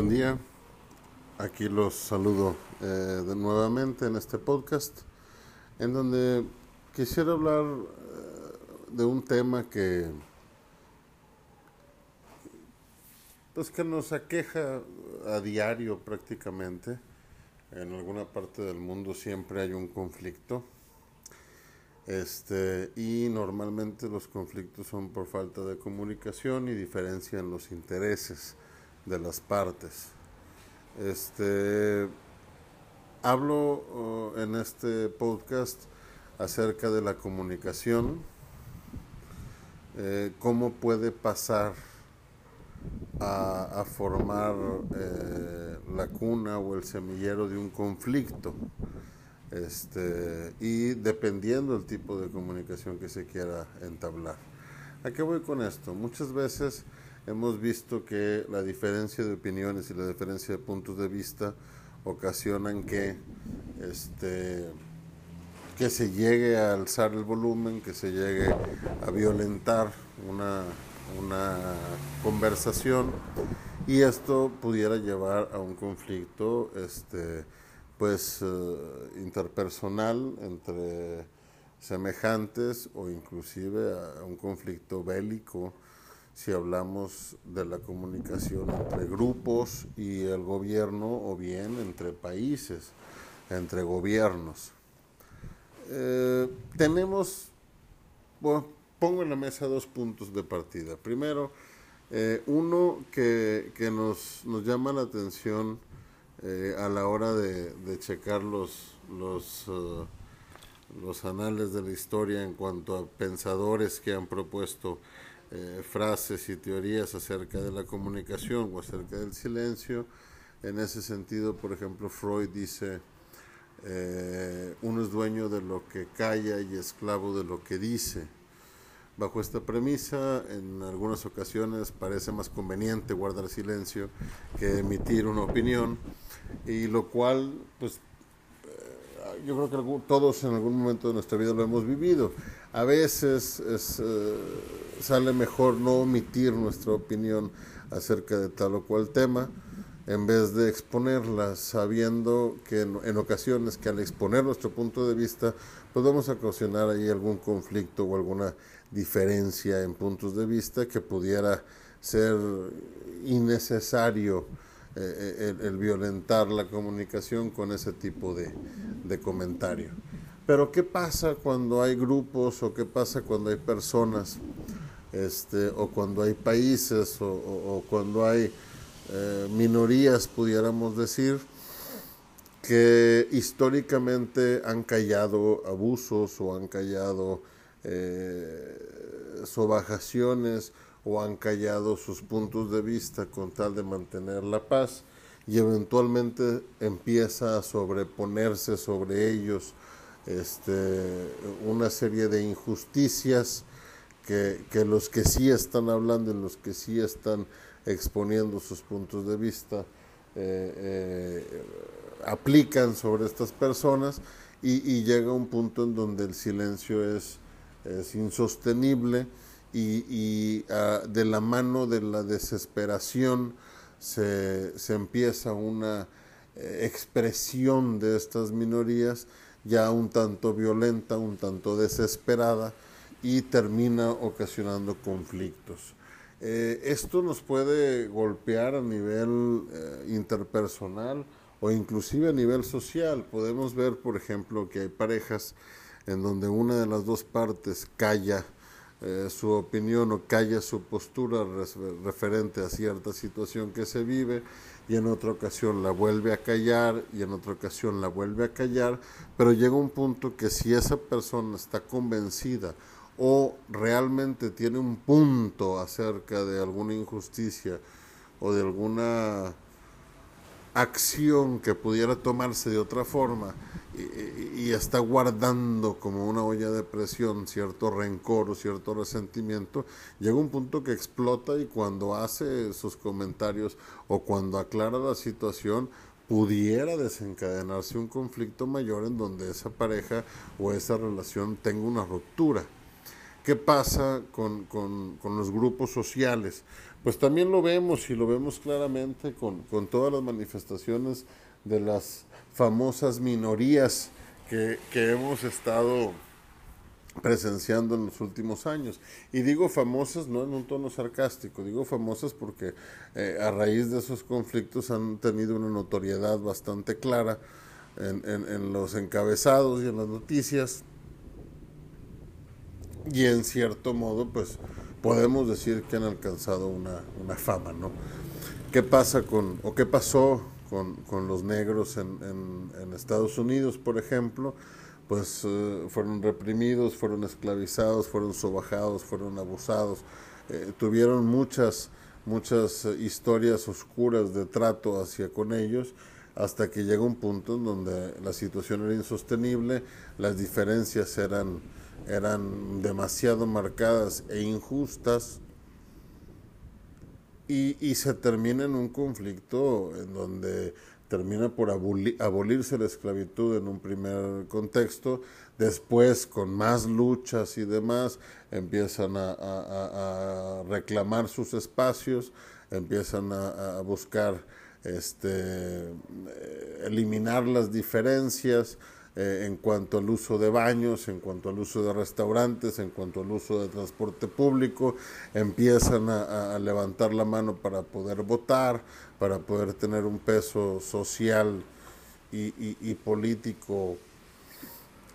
Buen día, aquí los saludo eh, de nuevamente en este podcast, en donde quisiera hablar eh, de un tema que, pues que nos aqueja a diario prácticamente. En alguna parte del mundo siempre hay un conflicto. Este, y normalmente los conflictos son por falta de comunicación y diferencia en los intereses de las partes. Este, hablo oh, en este podcast acerca de la comunicación, eh, cómo puede pasar a, formar eh, la cuna o el semillero de un conflicto. Este, y dependiendo del tipo de comunicación que se quiera entablar. ¿A qué voy con esto? Muchas veces hemos visto que la diferencia de opiniones y la diferencia de puntos de vista ocasionan que este que se llegue a alzar el volumen, que se llegue a violentar una, una conversación. Y esto pudiera llevar a un conflicto este pues eh, interpersonal entre semejantes o inclusive a un conflicto bélico si hablamos de la comunicación entre grupos y el gobierno o bien entre países, entre gobiernos. Eh, tenemos, bueno, pongo en la mesa dos puntos de partida. Primero, eh, uno que, nos, nos, llama la atención eh, a la hora de, de checar los, los, los anales de la historia en cuanto a pensadores que han propuesto eh, frases y teorías acerca de la comunicación o acerca del silencio. En ese sentido, por ejemplo, Freud dice, eh, uno es dueño de lo que calla y esclavo de lo que dice. Bajo esta premisa, en algunas ocasiones parece más conveniente guardar silencio que emitir una opinión, y lo cual, pues, eh, yo creo que todos en algún momento de nuestra vida lo hemos vivido. A veces es, sale mejor no omitir nuestra opinión acerca de tal o cual tema en vez de exponerla, sabiendo que en, ocasiones que al exponer nuestro punto de vista podemos pues ocasionar ahí algún conflicto o alguna diferencia en puntos de vista que pudiera ser innecesario eh, el, violentar la comunicación con ese tipo de, de comentario. Pero ¿qué pasa cuando hay grupos o qué pasa cuando hay personas este, o cuando hay países o, cuando hay eh, minorías, pudiéramos decir, que históricamente han callado abusos o han callado eh, sobajaciones o han callado sus puntos de vista con tal de mantener la paz y eventualmente empieza a sobreponerse sobre ellos este, una serie de injusticias que, los que sí están hablando y los que sí están exponiendo sus puntos de vista eh, eh, aplican sobre estas personas y, llega un punto en donde el silencio es, es insostenible y, ah, de la mano de la desesperación se, se empieza una eh, expresión de estas minorías ya un tanto violenta, un tanto desesperada, y termina ocasionando conflictos. Eh, esto nos puede golpear a nivel eh, interpersonal o inclusive a nivel social. Podemos ver, por ejemplo, que hay parejas en donde una de las dos partes calla eh, su opinión o calla su postura referente a cierta situación que se vive y en otra ocasión la vuelve a callar y en otra ocasión la vuelve a callar, pero llega un punto que si esa persona está convencida o realmente tiene un punto acerca de alguna injusticia o de alguna acción que pudiera tomarse de otra forma y, está guardando como una olla de presión cierto rencor o cierto resentimiento, llega un punto que explota y cuando hace sus comentarios o cuando aclara la situación, pudiera desencadenarse un conflicto mayor en donde esa pareja o esa relación tenga una ruptura. ¿Qué pasa con, con, los grupos sociales? pues también lo vemos y lo vemos claramente con, con todas las manifestaciones de las famosas minorías que, que hemos estado presenciando en los últimos años. Y digo famosas no en un tono sarcástico, digo famosas porque eh, a raíz de esos conflictos han tenido una notoriedad bastante clara en, en, los encabezados y en las noticias. Y en cierto modo, pues podemos decir que han alcanzado una, una fama, ¿no? ¿Qué pasa con, o qué pasó con, con los negros en, en Estados Unidos, por ejemplo? pues eh, fueron reprimidos, fueron esclavizados, fueron sobajados, fueron abusados, eh, tuvieron muchas, muchas eh, historias oscuras de trato hacia con ellos, hasta que llega un punto en donde la situación era insostenible, las diferencias eran, eran demasiado marcadas e injustas, y, y se termina en un conflicto en donde termina por abolirse la esclavitud en un primer contexto, después con más luchas y demás empiezan a, reclamar sus espacios, empiezan a, buscar este, eliminar las diferencias, eh, en cuanto al uso de baños, en cuanto al uso de restaurantes, en cuanto al uso de transporte público, empiezan a, levantar la mano para poder votar, para poder tener un peso social y, político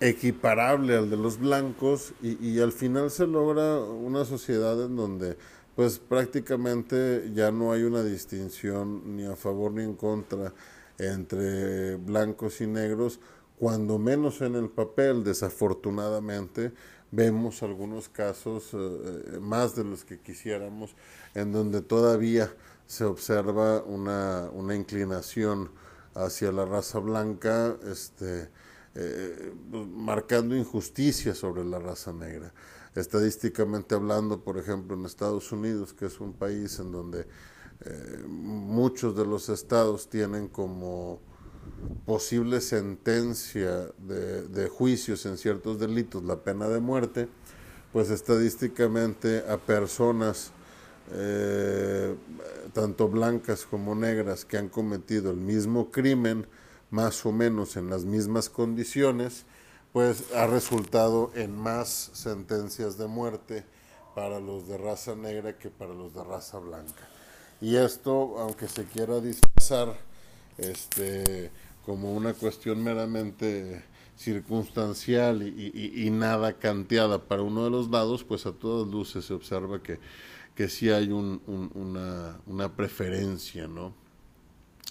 equiparable al de los blancos y, y, al final se logra una sociedad en donde pues prácticamente ya no hay una distinción ni a favor ni en contra entre blancos y negros cuando menos en el papel, desafortunadamente, vemos algunos casos, eh, eh, más de los que quisiéramos, en donde todavía se observa una, una inclinación hacia la raza blanca, este, eh, marcando injusticia sobre la raza negra. Estadísticamente hablando, por ejemplo, en Estados Unidos, que es un país en donde muchos de los estados tienen como posible sentencia de, juicios en ciertos delitos, la pena de muerte, pues estadísticamente a personas eh, tanto blancas como negras que han cometido el mismo crimen, más o menos en las mismas condiciones, pues ha resultado en más sentencias de muerte para los de raza negra que para los de raza blanca. Y esto, aunque se quiera disfrazar, este, como una cuestión meramente circunstancial y, nada canteada para uno de los lados, pues a todas luces se observa que, que sí hay un, una, una, preferencia, ¿no?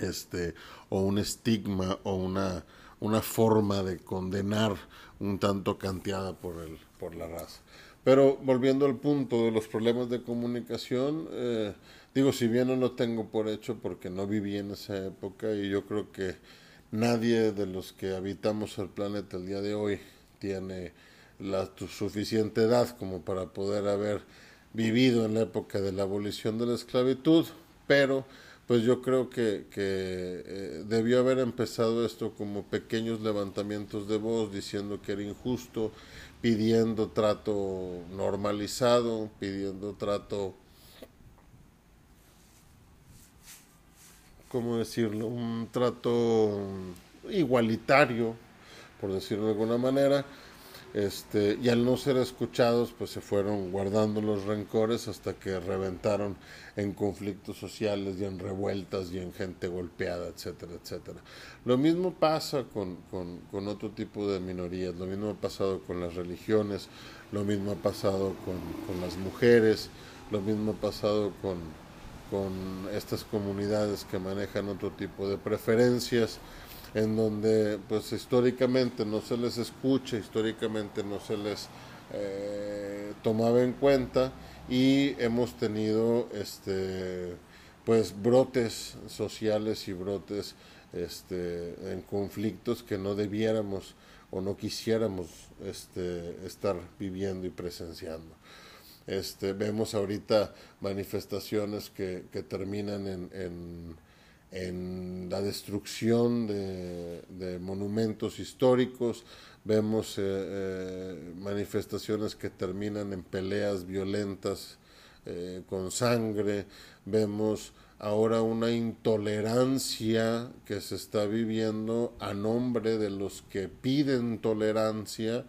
Este, o un estigma o una, una forma de condenar un tanto canteada por, el, por la raza. Pero volviendo al punto de los problemas de comunicación, eh, digo, si bien no lo tengo por hecho porque no viví en esa época y yo creo que Nadie de los que habitamos el planeta el día de hoy tiene la suficiente edad como para poder haber vivido en la época de la abolición de la esclavitud, pero pues yo creo que, que eh, debió haber empezado esto como pequeños levantamientos de voz diciendo que era injusto, pidiendo trato normalizado, pidiendo trato ¿cómo decirlo? Un trato igualitario, por decirlo de alguna manera. Este, y al no ser escuchados, pues se fueron guardando los rencores hasta que reventaron en conflictos sociales y en revueltas y en gente golpeada, etcétera, etcétera. Lo mismo pasa con, con, con otro tipo de minorías, lo mismo ha pasado con las religiones, lo mismo ha pasado con, con las mujeres, lo mismo ha pasado con, con estas comunidades que manejan otro tipo de preferencias, en donde pues históricamente no se les escucha, históricamente no se les eh, tomaba en cuenta y hemos tenido este pues brotes sociales y brotes este, en conflictos que no debiéramos o no quisiéramos este, estar viviendo y presenciando. Este, vemos ahorita manifestaciones que, que terminan en, en, en, la destrucción de, monumentos históricos, vemos eh, eh, manifestaciones que terminan en peleas violentas eh, con sangre, vemos ahora una intolerancia que se está viviendo a nombre de los que piden tolerancia,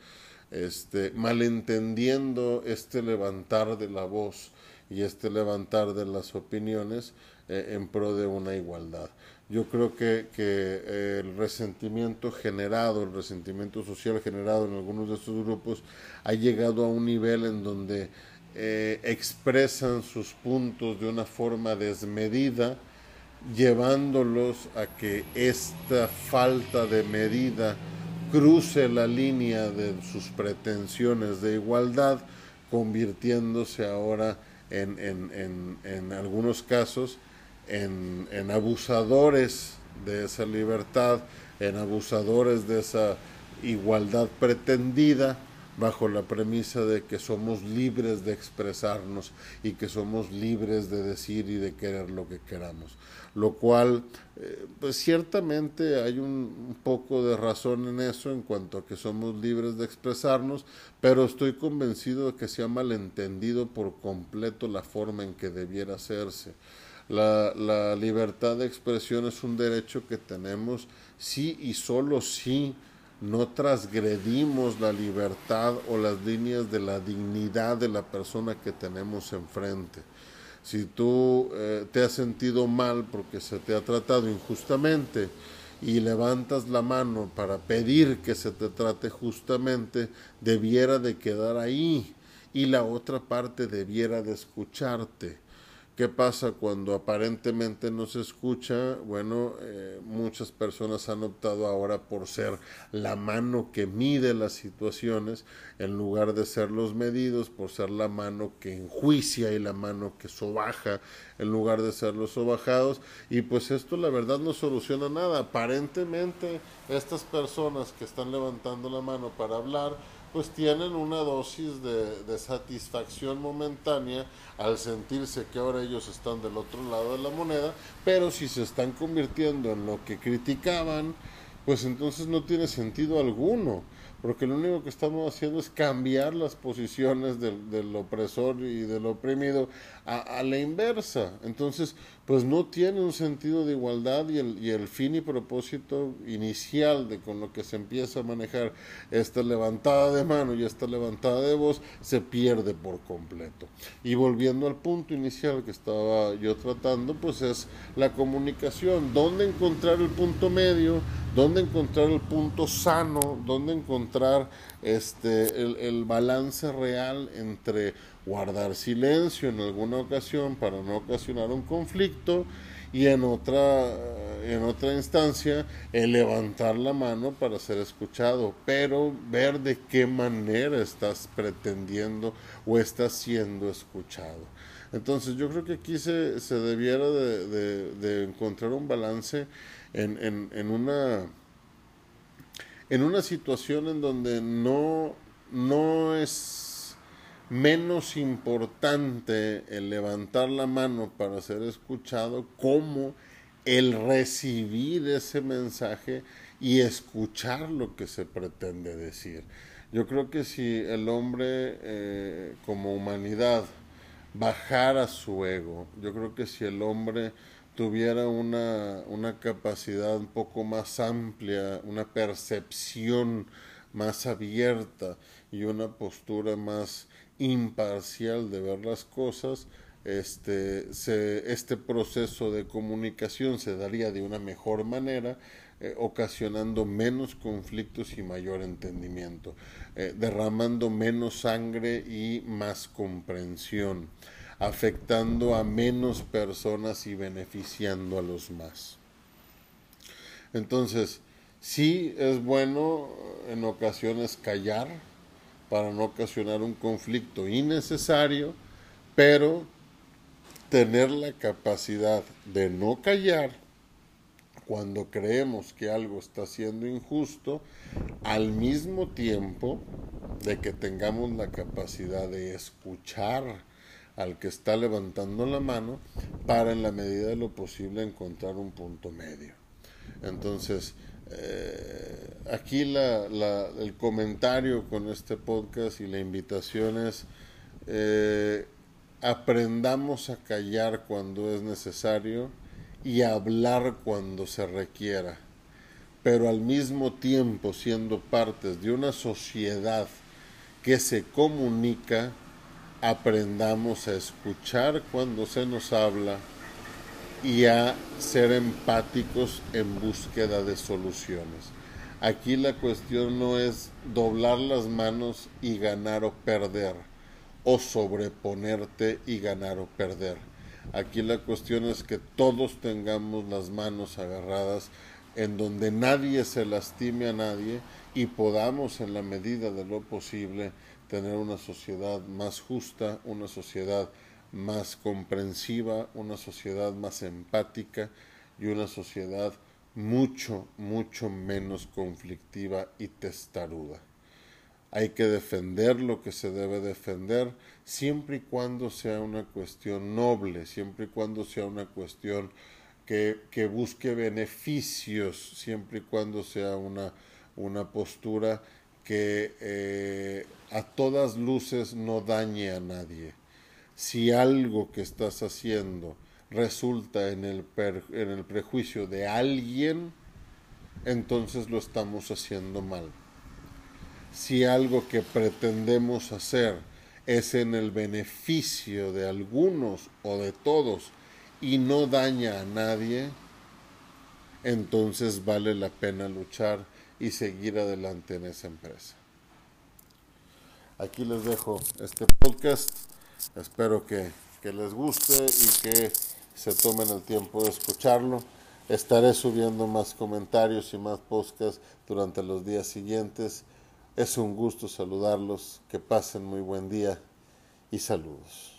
este, malentendiendo este levantar de la voz y este levantar de las opiniones eh, en pro de una igualdad. Yo creo que, que el resentimiento generado, el resentimiento social generado en algunos de estos grupos ha llegado a un nivel en donde eh, expresan sus puntos de una forma desmedida, llevándolos a que esta falta de medida cruce la línea de sus pretensiones de igualdad, convirtiéndose ahora en, en, algunos casos en, en abusadores de esa libertad, en abusadores de esa igualdad pretendida, bajo la premisa de que somos libres de expresarnos y que somos libres de decir y de querer lo que queramos. Lo cual, eh, pues ciertamente hay un, poco de razón en eso en cuanto a que somos libres de expresarnos, pero estoy convencido de que se ha malentendido por completo la forma en que debiera hacerse. La, la libertad de expresión es un derecho que tenemos sí y solo sí no transgredimos la libertad o las líneas de la dignidad de la persona que tenemos enfrente. Si tú eh, te has sentido mal porque se te ha tratado injustamente y levantas la mano para pedir que se te trate justamente, debiera de quedar ahí y la otra parte debiera de escucharte. ¿Qué pasa cuando aparentemente no se escucha? Bueno, eh, muchas personas han optado ahora por ser la mano que mide las situaciones en lugar de ser los medidos, por ser la mano que enjuicia y la mano que sobaja en lugar de ser los sobajados. Y pues esto la verdad no soluciona nada. Aparentemente estas personas que están levantando la mano para hablar pues tienen una dosis de, satisfacción momentánea al sentirse que ahora ellos están del otro lado de la moneda, pero si se están convirtiendo en lo que criticaban, pues entonces no tiene sentido alguno porque lo único que estamos haciendo es cambiar las posiciones del, opresor y del oprimido a, la inversa. Entonces, pues no tiene un sentido de igualdad y el, y el fin y propósito inicial de con lo que se empieza a manejar esta levantada de mano y esta levantada de voz se pierde por completo. Y volviendo al punto inicial que estaba yo tratando, pues es la comunicación. ¿Dónde encontrar el punto medio? ¿Dónde encontrar el punto sano? ¿Dónde encontrar este, el, el, balance real entre guardar silencio en alguna ocasión para no ocasionar un conflicto y en otra, en otra instancia el levantar la mano para ser escuchado, pero ver de qué manera estás pretendiendo o estás siendo escuchado. Entonces yo creo que aquí se, se debiera de, de encontrar un balance en, en, en, una, en una situación en donde no, no es menos importante el levantar la mano para ser escuchado como el recibir ese mensaje y escuchar lo que se pretende decir. Yo creo que si el hombre eh, como humanidad bajara su ego, yo creo que si el hombre tuviera una, una capacidad un poco más amplia, una percepción más abierta y una postura más imparcial de ver las cosas, este, se, este proceso de comunicación se daría de una mejor manera, eh, ocasionando menos conflictos y mayor entendimiento, eh, derramando menos sangre y más comprensión afectando a menos personas y beneficiando a los más. Entonces, sí es bueno en ocasiones callar para no ocasionar un conflicto innecesario, pero tener la capacidad de no callar cuando creemos que algo está siendo injusto, al mismo tiempo de que tengamos la capacidad de escuchar al que está levantando la mano para en la medida de lo posible encontrar un punto medio. Entonces, eh, aquí el comentario con este podcast y la invitación es, eh, aprendamos a callar cuando es necesario y a hablar cuando se requiera, pero al mismo tiempo siendo partes de una sociedad que se comunica, aprendamos a escuchar cuando se nos habla y a ser empáticos en búsqueda de soluciones. Aquí la cuestión no es doblar las manos y ganar o perder, o sobreponerte y ganar o perder. Aquí la cuestión es que todos tengamos las manos agarradas en donde nadie se lastime a nadie y podamos en la medida de lo posible tener una sociedad más justa, una sociedad más comprensiva, una sociedad más empática y una sociedad mucho, mucho menos conflictiva y testaruda. Hay que defender lo que se debe defender siempre y cuando sea una cuestión noble, siempre y cuando sea una cuestión que, que busque beneficios, siempre y cuando sea una, una postura que eh, a todas luces no dañe a nadie si algo que estás haciendo resulta en el, en el prejuicio de alguien, entonces lo estamos haciendo mal. Si algo que pretendemos hacer es en el beneficio de algunos o de todos y no daña a nadie, entonces vale la pena luchar y seguir adelante en esa empresa. Aquí les dejo este podcast Espero que, les guste y que se tomen el tiempo de escucharlo. Estaré subiendo más comentarios y más podcasts durante los días siguientes. Es un gusto saludarlos. Que pasen muy buen día y saludos.